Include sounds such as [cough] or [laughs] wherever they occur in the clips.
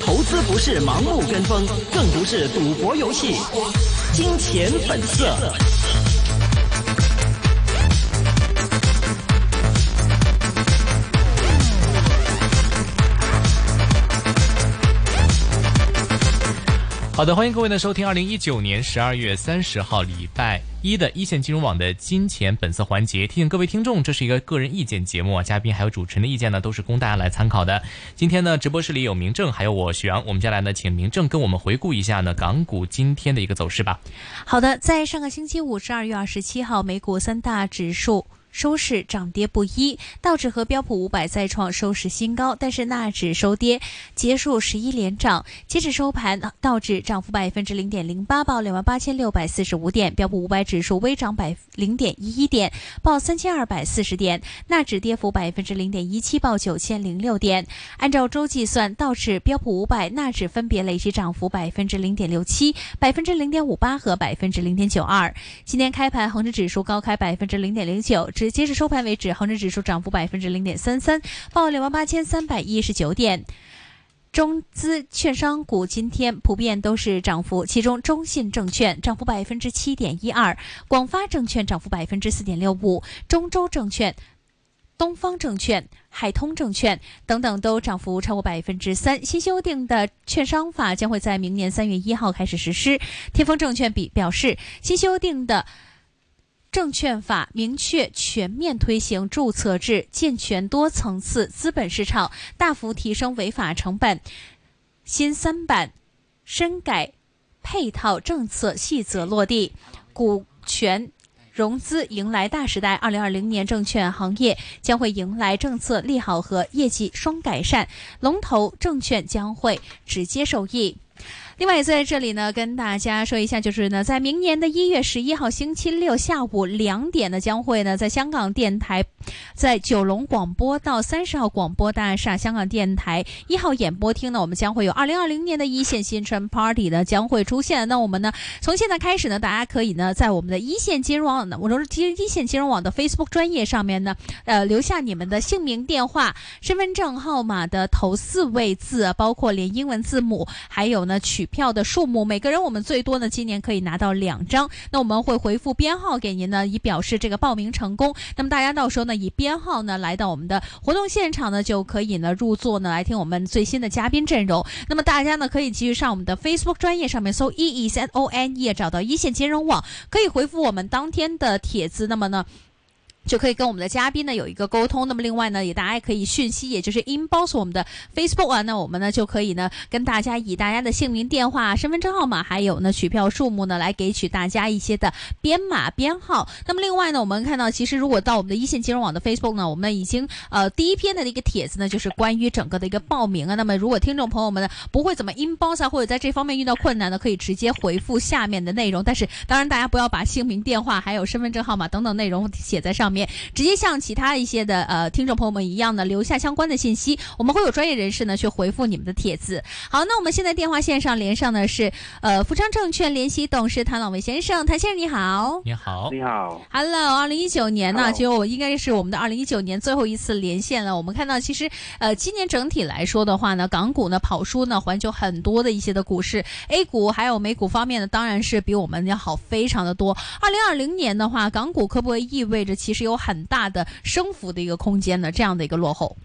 投资不是盲目跟风，更不是赌博游戏。金钱本色。好的，欢迎各位呢收听二零一九年十二月三十号礼拜一的一线金融网的金钱本色环节。提醒各位听众，这是一个个人意见节目啊，嘉宾还有主持人的意见呢，都是供大家来参考的。今天呢，直播室里有明正，还有我徐阳，我们接下来呢，请明正跟我们回顾一下呢港股今天的一个走势吧。好的，在上个星期五，十二月二十七号，美股三大指数。收市涨跌不一，道指和标普五百再创收市新高，但是纳指收跌，结束十一连涨。截止收盘，道指涨幅百分之零点零八，报两万八千六百四十五点；标普五百指数微涨百零点一一点，报三千二百四十点；纳指跌幅百分之零点一七，报九千零六点。按照周计算，道指、标普五百、纳指分别累计涨幅百分之零点六七、百分之零点五八和百分之零点九二。今天开盘，恒指指数高开百分之零点零九。截至收盘为止，恒指指数涨幅百分之零点三三，报两万八千三百一十九点。中资券商股今天普遍都是涨幅，其中中信证券涨幅百分之七点一二，广发证券涨幅百分之四点六五，中州证券、东方证券、海通证券等等都涨幅超过百分之三。新修订的券商法将会在明年三月一号开始实施。天风证券比表示，新修订的。证券法明确全面推行注册制，健全多层次资本市场，大幅提升违法成本。新三板深改配套政策细则落地，股权融资迎来大时代。二零二零年，证券行业将会迎来政策利好和业绩双改善，龙头证券将会直接受益。另外，在这里呢，跟大家说一下，就是呢，在明年的一月十一号星期六下午两点呢，将会呢，在香港电台，在九龙广播到三十号广播大厦香港电台一号演播厅呢，我们将会有二零二零年的一线新春 Party 呢将会出现。那我们呢，从现在开始呢，大家可以呢，在我们的一线金融网呢，我说是金一线金融网的 Facebook 专业上面呢，呃，留下你们的姓名、电话、身份证号码的头四位字，包括连英文字母，还有呢取。票的数目，每个人我们最多呢，今年可以拿到两张。那我们会回复编号给您呢，以表示这个报名成功。那么大家到时候呢，以编编号呢来到我们的活动现场呢，就可以呢入座呢，来听我们最新的嘉宾阵容。那么大家呢，可以继续上我们的 Facebook 专业上面搜 E E S O N E，找到一线金融网，可以回复我们当天的帖子。那么呢？就可以跟我们的嘉宾呢有一个沟通。那么另外呢，也大家可以讯息，也就是 inbox 我们的 Facebook 啊。那我们呢就可以呢跟大家以大家的姓名、电话、身份证号码，还有呢取票数目呢来给取大家一些的编码编号。那么另外呢，我们看到其实如果到我们的一线金融网的 Facebook 呢，我们已经呃第一篇的一个帖子呢就是关于整个的一个报名啊。那么如果听众朋友们呢不会怎么 inbox 啊，或者在这方面遇到困难呢，可以直接回复下面的内容。但是当然大家不要把姓名、电话还有身份证号码等等内容写在上面。面直接像其他一些的呃听众朋友们一样的留下相关的信息，我们会有专业人士呢去回复你们的帖子。好，那我们现在电话线上连上的是呃福昌证券联席董事谭朗伟先生，谭先生你好，你好，你好，Hello，二零一九年呢，就应该是我们的二零一九年最后一次连线了。我们看到其实呃今年整体来说的话呢，港股呢跑输呢环球很多的一些的股市，A 股还有美股方面呢，当然是比我们要好非常的多。二零二零年的话，港股可不可以意味着其实？有很大的升幅的一个空间的，这样的一个落后。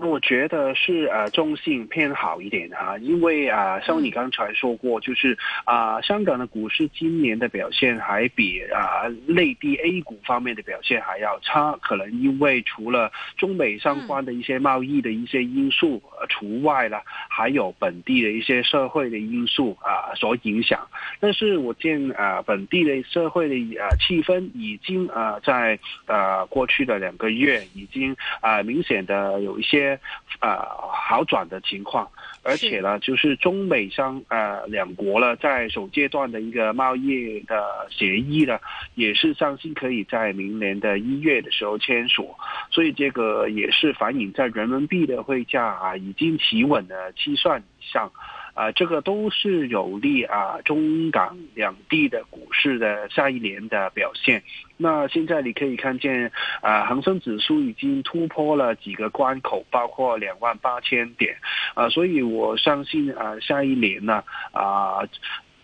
我觉得是呃中性偏好一点哈，因为啊，像你刚才说过，就是啊，香港的股市今年的表现还比啊内地 A 股方面的表现还要差，可能因为除了中美相关的一些贸易的一些因素除外了，还有本地的一些社会的因素啊所影响。但是我见啊本地的社会的啊气氛已经啊在呃过去的两个月已经啊明显的有一些。些呃好转的情况，而且呢，就是中美商呃两国呢，在首阶段的一个贸易的协议呢，也是相信可以在明年的一月的时候签署，所以这个也是反映在人民币的汇价啊已经企稳的计算以上。啊，这个都是有利啊中港两地的股市的下一年的表现。那现在你可以看见啊，恒生指数已经突破了几个关口，包括两万八千点啊，所以我相信啊，下一年呢啊。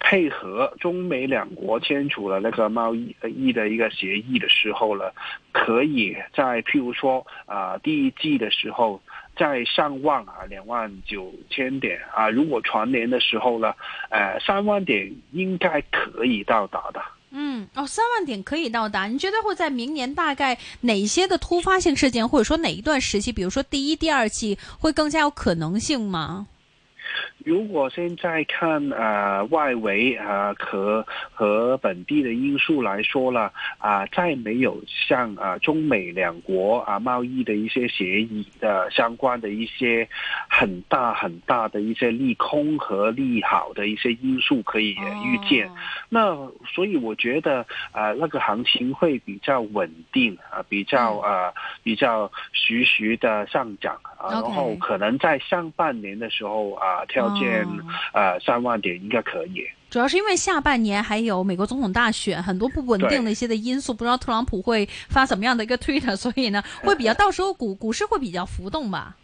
配合中美两国签署了那个贸易易的一个协议的时候呢，可以在譬如说啊第一季的时候在上万啊两万九千点啊，如果全年的时候呢，呃三万点应该可以到达的。嗯，哦，三万点可以到达。你觉得会在明年大概哪些的突发性事件，或者说哪一段时期，比如说第一、第二季会更加有可能性吗？如果现在看啊外围啊和和本地的因素来说了啊，再没有像啊中美两国啊贸易的一些协议的相关的一些很大很大的一些利空和利好的一些因素可以预见，那所以我觉得啊那个行情会比较稳定啊，比较啊比较徐徐的上涨。啊，然后可能在上半年的时候啊跳。见呃三万点应该可以，主要是因为下半年还有美国总统大选，很多不稳定的一些的因素，不知道特朗普会发怎么样的一个推特，所以呢会比较 [laughs] 到时候股股市会比较浮动吧。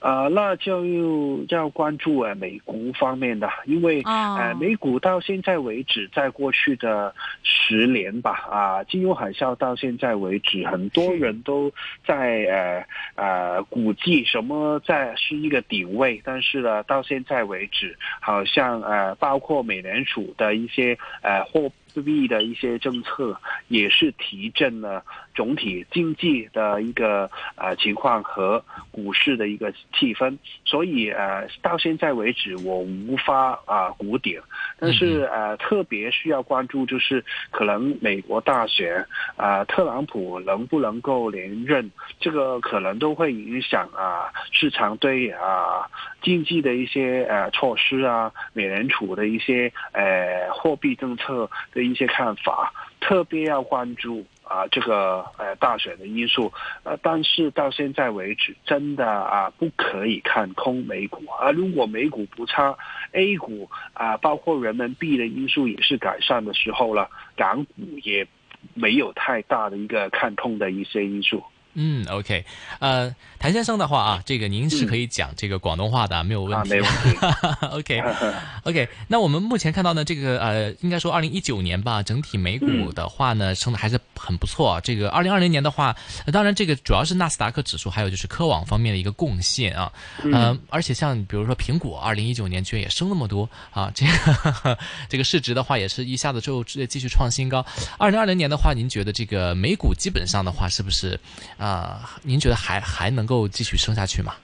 呃，那就要关注呃美股方面的，因为呃美股到现在为止，在过去的十年吧，啊金融海啸到现在为止，很多人都在呃呃估计什么在是一个顶位，但是呢，到现在为止，好像呃包括美联储的一些呃货。币的一些政策也是提振了总体经济的一个呃情况和股市的一个气氛，所以呃到现在为止我无法啊估点，但是呃特别需要关注就是可能美国大选啊特朗普能不能够连任，这个可能都会影响啊市场对啊经济的一些呃措施啊美联储的一些呃货币政策的。一些看法，特别要关注啊，这个呃大选的因素，呃，但是到现在为止，真的啊不可以看空美股啊。如果美股不差，A 股啊，包括人民币的因素也是改善的时候了，港股也没有太大的一个看空的一些因素。嗯，OK，呃，谭先生的话啊，这个您是可以讲这个广东话的，没有问题。没问题。[laughs] OK，OK，[laughs] 那我们目前看到呢，这个呃，应该说二零一九年吧，整体美股的话呢，升的还是很不错。这个二零二零年的话，当然这个主要是纳斯达克指数，还有就是科网方面的一个贡献啊。嗯。而且像比如说苹果，二零一九年居然也升那么多啊，这个这个市值的话，也是一下子就继续创新高。二零二零年的话，您觉得这个美股基本上的话，是不是？啊，您觉得还还能够继续升下去吗？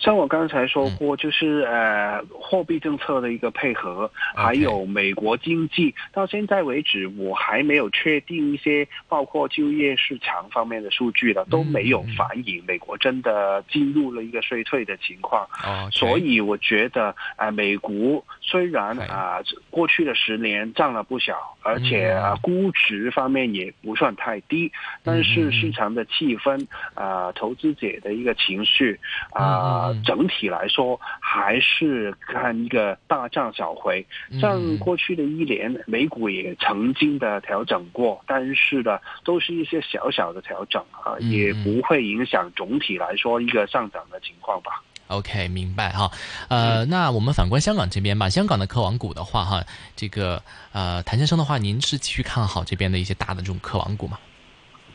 像我刚才说过，就是呃货币政策的一个配合，还有美国经济到现在为止，我还没有确定一些包括就业市场方面的数据的都没有反映美国真的进入了一个衰退的情况。所以我觉得啊，美股虽然啊过去的十年涨了不少，而且啊估值方面也不算太低，但是市场的气氛啊，投资者的一个情绪啊。整体来说，还是看一个大涨小回。像过去的一年，美股也曾经的调整过，但是呢，都是一些小小的调整啊，也不会影响总体来说一个上涨的情况吧。OK，明白哈。呃，那我们反观香港这边吧，香港的科网股的话哈，这个呃，谭先生的话，您是继续看好这边的一些大的这种科网股吗？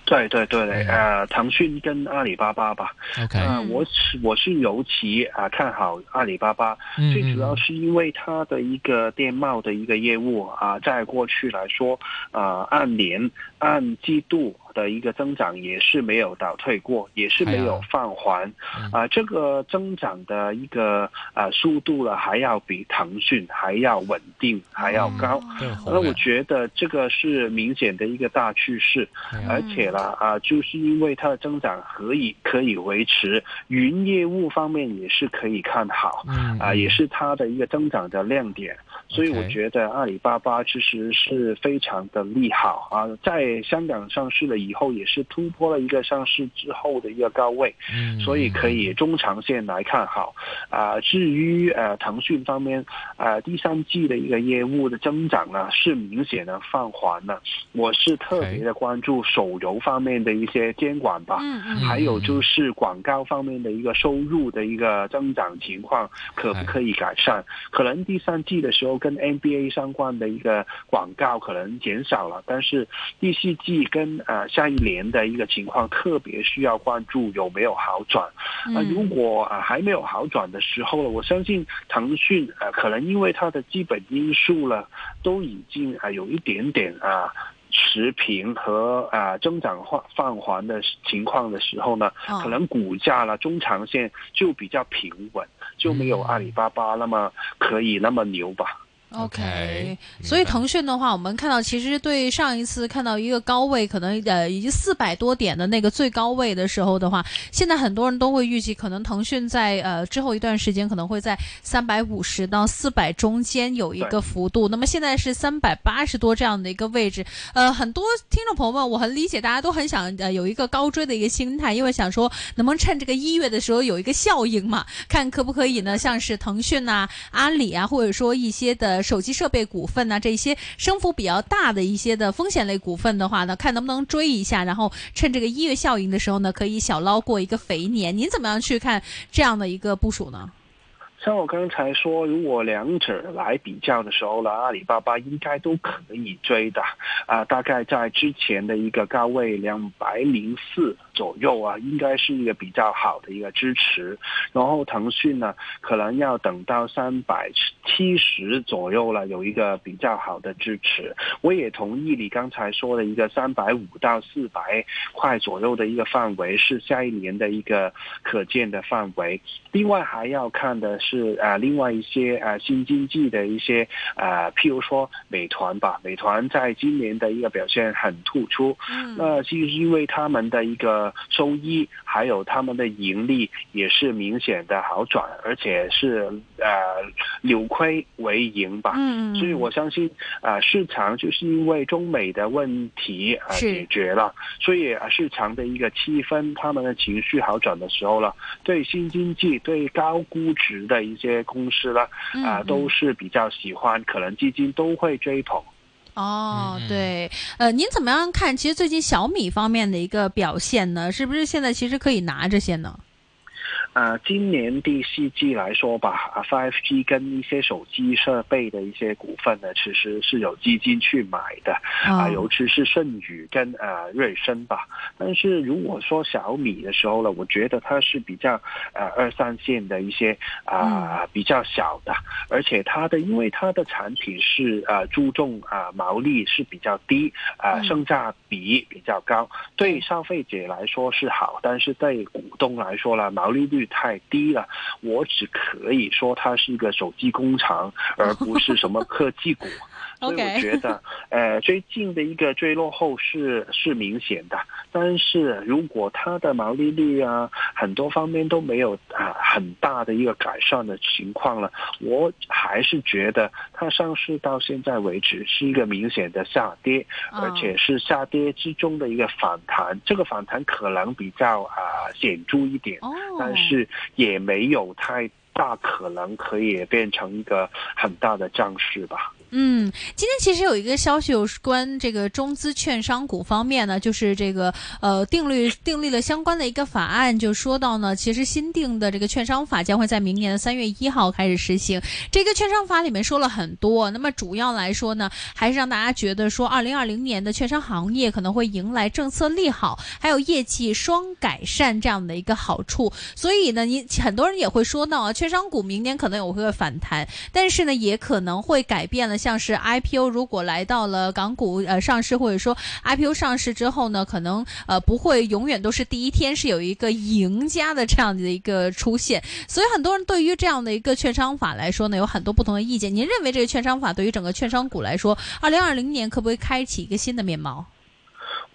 对对对，呃，腾讯跟阿里巴巴吧。OK，呃，我是我是尤其啊看好阿里巴巴，最主要是因为它的一个电贸的一个业务啊，在过去来说，啊，按年按季度。的一个增长也是没有倒退过，也是没有放缓，啊，这个增长的一个啊速度呢，还要比腾讯还要稳定，还要高。那我觉得这个是明显的一个大趋势，而且呢，啊，就是因为它的增长可以可以维持，云业务方面也是可以看好，啊，也是它的一个增长的亮点。所以我觉得阿里巴巴其实是非常的利好啊，在香港上市了以后，也是突破了一个上市之后的一个高位，嗯所以可以中长线来看好啊。至于呃腾讯方面，呃第三季的一个业务的增长呢，是明显的放缓了。我是特别的关注手游方面的一些监管吧，还有就是广告方面的一个收入的一个增长情况可不可以改善？可能第三季的时候跟 NBA 相关的一个广告可能减少了，但是第四季跟呃下一年的一个情况特别需要关注有没有好转。那如果啊还没有好转的时候呢，我相信腾讯呃可能因为它的基本因素呢都已经啊有一点点啊。持平和啊增长放放缓的情况的时候呢，可能股价呢中长线就比较平稳，就没有阿里巴巴那么可以那么牛吧。OK，所以腾讯的话，我们看到其实对上一次看到一个高位，可能呃已经四百多点的那个最高位的时候的话，现在很多人都会预计，可能腾讯在呃之后一段时间可能会在三百五十到四百中间有一个幅度。那么现在是三百八十多这样的一个位置，呃，很多听众朋友们，我很理解，大家都很想呃有一个高追的一个心态，因为想说能不能趁这个一月的时候有一个效应嘛，看可不可以呢？像是腾讯啊、阿里啊，或者说一些的。手机设备股份呢，这些升幅比较大的一些的风险类股份的话呢，看能不能追一下，然后趁这个一月效应的时候呢，可以小捞过一个肥年。您怎么样去看这样的一个部署呢？像我刚才说，如果两者来比较的时候呢，阿里巴巴应该都可以追的啊，大概在之前的一个高位两百零四。左右啊，应该是一个比较好的一个支持。然后腾讯呢，可能要等到三百七十左右了，有一个比较好的支持。我也同意你刚才说的一个三百五到四百块左右的一个范围是下一年的一个可见的范围。另外还要看的是啊，另外一些啊新经济的一些啊，譬如说美团吧，美团在今年的一个表现很突出。嗯，那是因为他们的一个。收益还有他们的盈利也是明显的好转，而且是呃扭亏为盈吧。嗯所以我相信啊，市场就是因为中美的问题啊解决了，所以啊市场的一个气氛，他们的情绪好转的时候了，对新经济、对高估值的一些公司呢啊都是比较喜欢，可能基金都会追捧。哦，对，呃，您怎么样看？其实最近小米方面的一个表现呢，是不是现在其实可以拿这些呢？啊，今年第四季来说吧，啊，Five G 跟一些手机设备的一些股份呢，其实是有基金去买的，啊，尤其是舜宇跟呃瑞声吧。但是如果说小米的时候呢，我觉得它是比较呃二三线的一些啊比较小的，而且它的因为它的产品是呃注重啊毛利是比较低，啊性价比比较高，对消费者来说是好，但是对股东来说呢，毛利率。太低了，我只可以说它是一个手机工厂，[laughs] 而不是什么科技股。[laughs] 所以我觉得，呃，最近的一个最落后是是明显的。但是如果它的毛利率啊，很多方面都没有啊很大的一个改善的情况了，我还是觉得它上市到现在为止是一个明显的下跌，而且是下跌之中的一个反弹。这个反弹可能比较啊显著一点，但是也没有太大可能可以变成一个很大的涨势吧。嗯，今天其实有一个消息有关这个中资券商股方面呢，就是这个呃定律订立了相关的一个法案，就说到呢，其实新定的这个券商法将会在明年的三月一号开始实行。这个券商法里面说了很多，那么主要来说呢，还是让大家觉得说，二零二零年的券商行业可能会迎来政策利好，还有业绩双改善这样的一个好处。所以呢，你很多人也会说到啊，券商股明年可能有会反弹，但是呢，也可能会改变了。像是 IPO 如果来到了港股呃上市，或者说 IPO 上市之后呢，可能呃不会永远都是第一天是有一个赢家的这样的一个出现，所以很多人对于这样的一个券商法来说呢，有很多不同的意见。您认为这个券商法对于整个券商股来说，二零二零年可不可以开启一个新的面貌？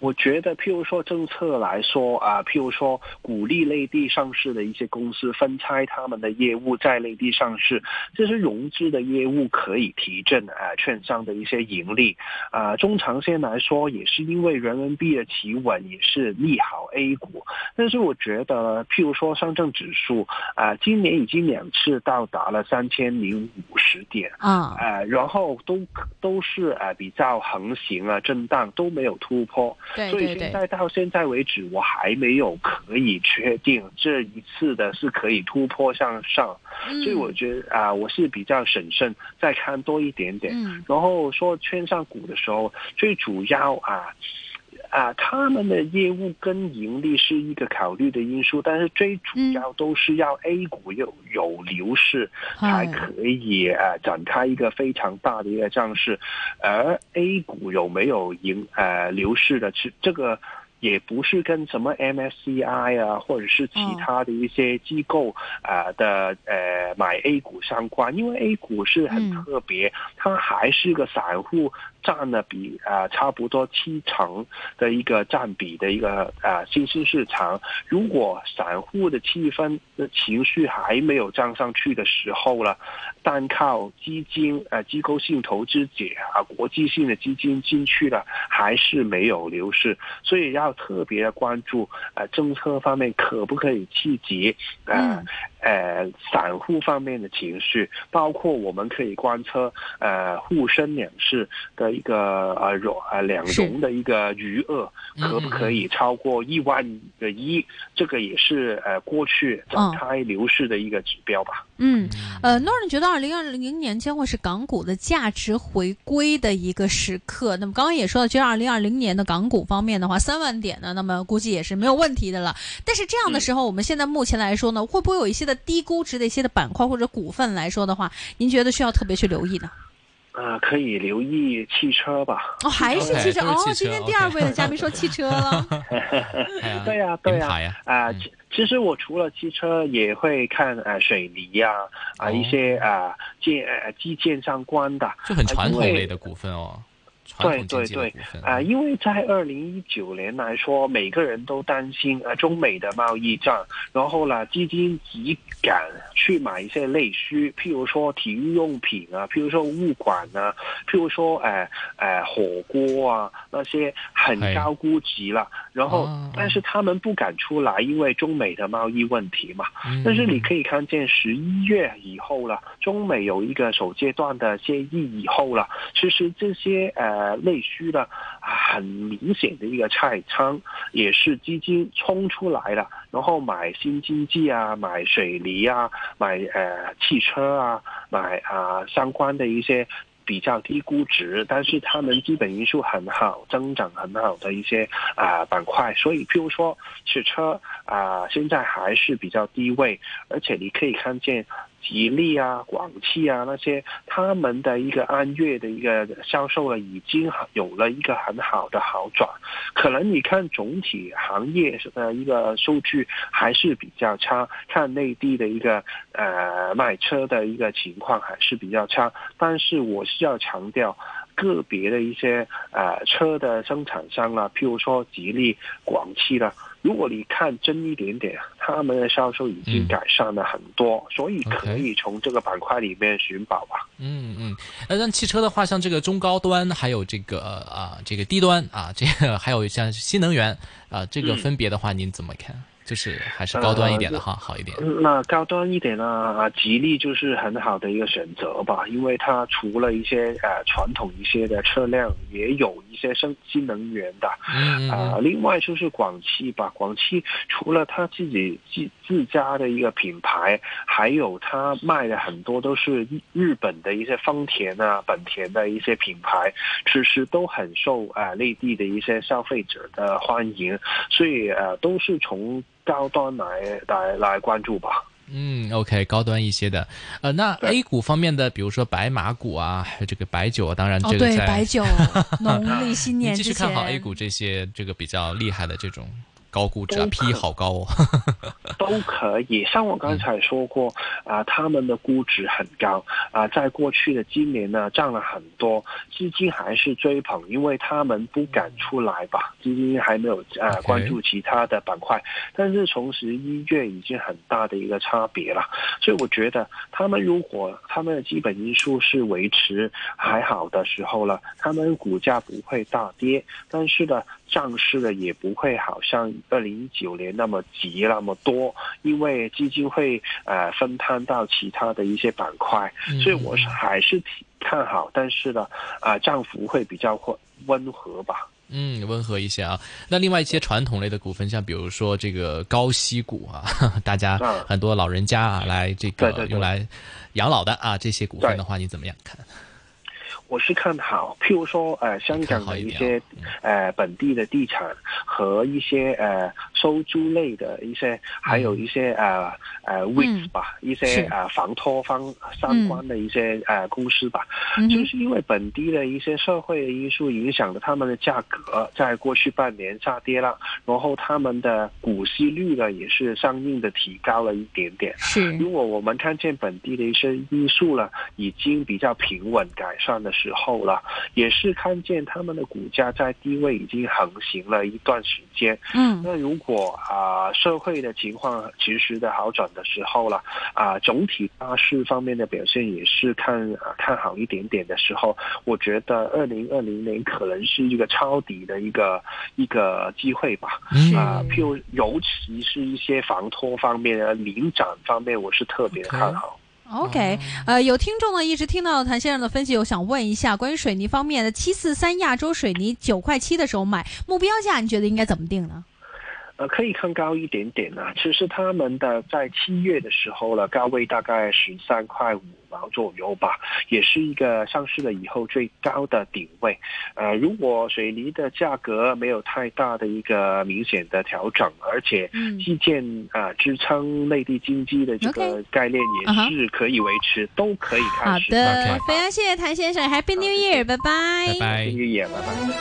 我觉得，譬如说政策来说啊，譬如说鼓励内地上市的一些公司分拆他们的业务在内地上市，这些融资的业务可以提振啊券商的一些盈利啊。中长线来说，也是因为人民币的企稳也是利好 A 股。但是我觉得，譬如说上证指数啊，今年已经两次到达了三千零五十点啊，呃，然后都都是呃比较横行啊，震荡都没有突破。所以现在到现在为止，我还没有可以确定这一次的是可以突破向上，所以我觉得啊，我是比较审慎，再看多一点点。然后说圈上股的时候，最主要啊啊，他们的业务跟盈利是一个考虑的因素，但是最主要都是要 A 股有有牛市才可以啊展开一个非常大的一个涨势，而 A 股有没有盈呃牛市的，是这个。也不是跟什么 MSCI 啊，或者是其他的一些机构啊的呃买 A 股相关，因为 A 股是很特别，它还是个散户。占了比啊差不多七成的一个占比的一个啊新兴市场，如果散户的气氛的情绪还没有涨上去的时候了，单靠基金啊机构性投资者啊国际性的基金进去了，还是没有流失，所以要特别的关注啊政策方面可不可以刺激啊。呃，散户方面的情绪，包括我们可以观测，呃，沪深两市的一个呃融呃两融的一个余额，可不可以超过一万个亿？这个也是呃过去展开牛市的一个指标吧。嗯，呃，诺人觉得二零二零年将会是港股的价值回归的一个时刻。那么刚刚也说到，其实二零二零年的港股方面的话，三万点呢，那么估计也是没有问题的了。但是这样的时候，我们现在目前来说呢，会不会有一些的？低估值的一些的板块或者股份来说的话，您觉得需要特别去留意呢？啊，可以留意汽车吧。哦，还是汽车哦。今天第二位的嘉宾说汽车了。对 [laughs] 呀，对呀。啊，其实我除了汽车，也会看呃水泥呀啊一些啊建呃基建相关的，就很传统类的股份哦。对对对，啊，因为在二零一九年来说，每个人都担心呃中美的贸易战，然后呢，基金急赶去买一些内需，譬如说体育用品啊，譬如说物管啊，譬如说呃呃火锅啊那些很高估值了，然后但是他们不敢出来，因为中美的贸易问题嘛。但是你可以看见十一月以后了，中美有一个首阶段的协议以后了，其实这些呃。内需的很明显的一个菜仓，也是基金冲出来了，然后买新经济啊，买水泥啊，买呃汽车啊，买啊相关的一些比较低估值，但是他们基本因素很好，增长很好的一些啊板块，所以譬如说汽车啊，现在还是比较低位，而且你可以看见。吉利啊、广汽啊那些，他们的一个按月的一个销售呢，已经有了一个很好的好转。可能你看总体行业的一个数据还是比较差，看内地的一个呃卖车的一个情况还是比较差。但是我是要强调，个别的一些呃车的生产商啊，譬如说吉利、广汽的。如果你看真一点点，他们的销售已经改善了很多，所以可以从这个板块里面寻宝吧。嗯嗯，那像汽车的话，像这个中高端，还有这个啊，这个低端啊，这个还有像新能源啊，这个分别的话，您怎么看？就是还是高端一点的哈，好一点。那高端一点呢？吉利就是很好的一个选择吧，因为它除了一些呃传统一些的车辆，也有一些新新能源的。啊，另外就是广汽吧，广汽除了它自己自自家的一个品牌，还有它卖的很多都是日本的一些丰田啊、本田的一些品牌，其实都很受啊内地的一些消费者的欢迎，所以呃都是从。高端来来来关注吧。嗯，OK，高端一些的，呃，那 A 股方面的，比如说白马股啊，还有这个白酒啊，当然这个在白酒 [laughs] 农历新年继续看好 A 股这些这个比较厉害的这种。高估值啊，P 好高哦。[laughs] 都可以，像我刚才说过啊，他们的估值很高。啊，在过去的今年呢涨了很多，资金还是追捧，因为他们不敢出来吧，资金还没有啊关注其他的板块。但是从十一月已经很大的一个差别了，所以我觉得他们如果他们的基本因素是维持还好的时候了，他们股价不会大跌，但是呢，涨势呢也不会好像二零一九年那么急那么多，因为基金会呃分摊到其他的一些板块，所以我是还是挺看好，但是呢，啊涨幅会比较温温和吧。嗯，温和一些啊。那另外一些传统类的股份，像比如说这个高息股啊，[laughs] 大家很多老人家啊来这个用来养老的啊，这些股份的话，你怎么样看？我是看好，譬如说，呃，香港的一些，呃，本地的地产和一些呃收租类的一些，还有一些呃呃 REIT 吧，一些呃房托方相关的一些呃公司吧，就是因为本地的一些社会的因素影响了他们的价格，在过去半年下跌了，然后他们的股息率呢也是相应的提高了一点点。是，如果我们看见本地的一些因素呢，已经比较平稳改善的时，时候了，也是看见他们的股价在低位已经横行了一段时间。嗯，那如果啊社会的情况及时的好转的时候了，啊总体大势方面的表现也是看看好一点点的时候，我觉得二零二零年可能是一个抄底的一个一个机会吧。啊，譬如尤其是一些房托方面的领展方面，我是特别看好。OK，呃，有听众呢一直听到谭先生的分析，我想问一下关于水泥方面的七四三亚洲水泥九块七的时候买目标价，你觉得应该怎么定呢？呃，可以看高一点点呢。其实他们的在七月的时候呢，高位大概十三块五。毛左右吧，也是一个上市了以后最高的顶位。呃，如果水泥的价格没有太大的一个明显的调整，而且基建啊支撑内地经济的这个概念也是可以维持，都可以看。好的，非常谢谢谭先生，Happy New Year，拜拜。拜拜，New Year，拜拜。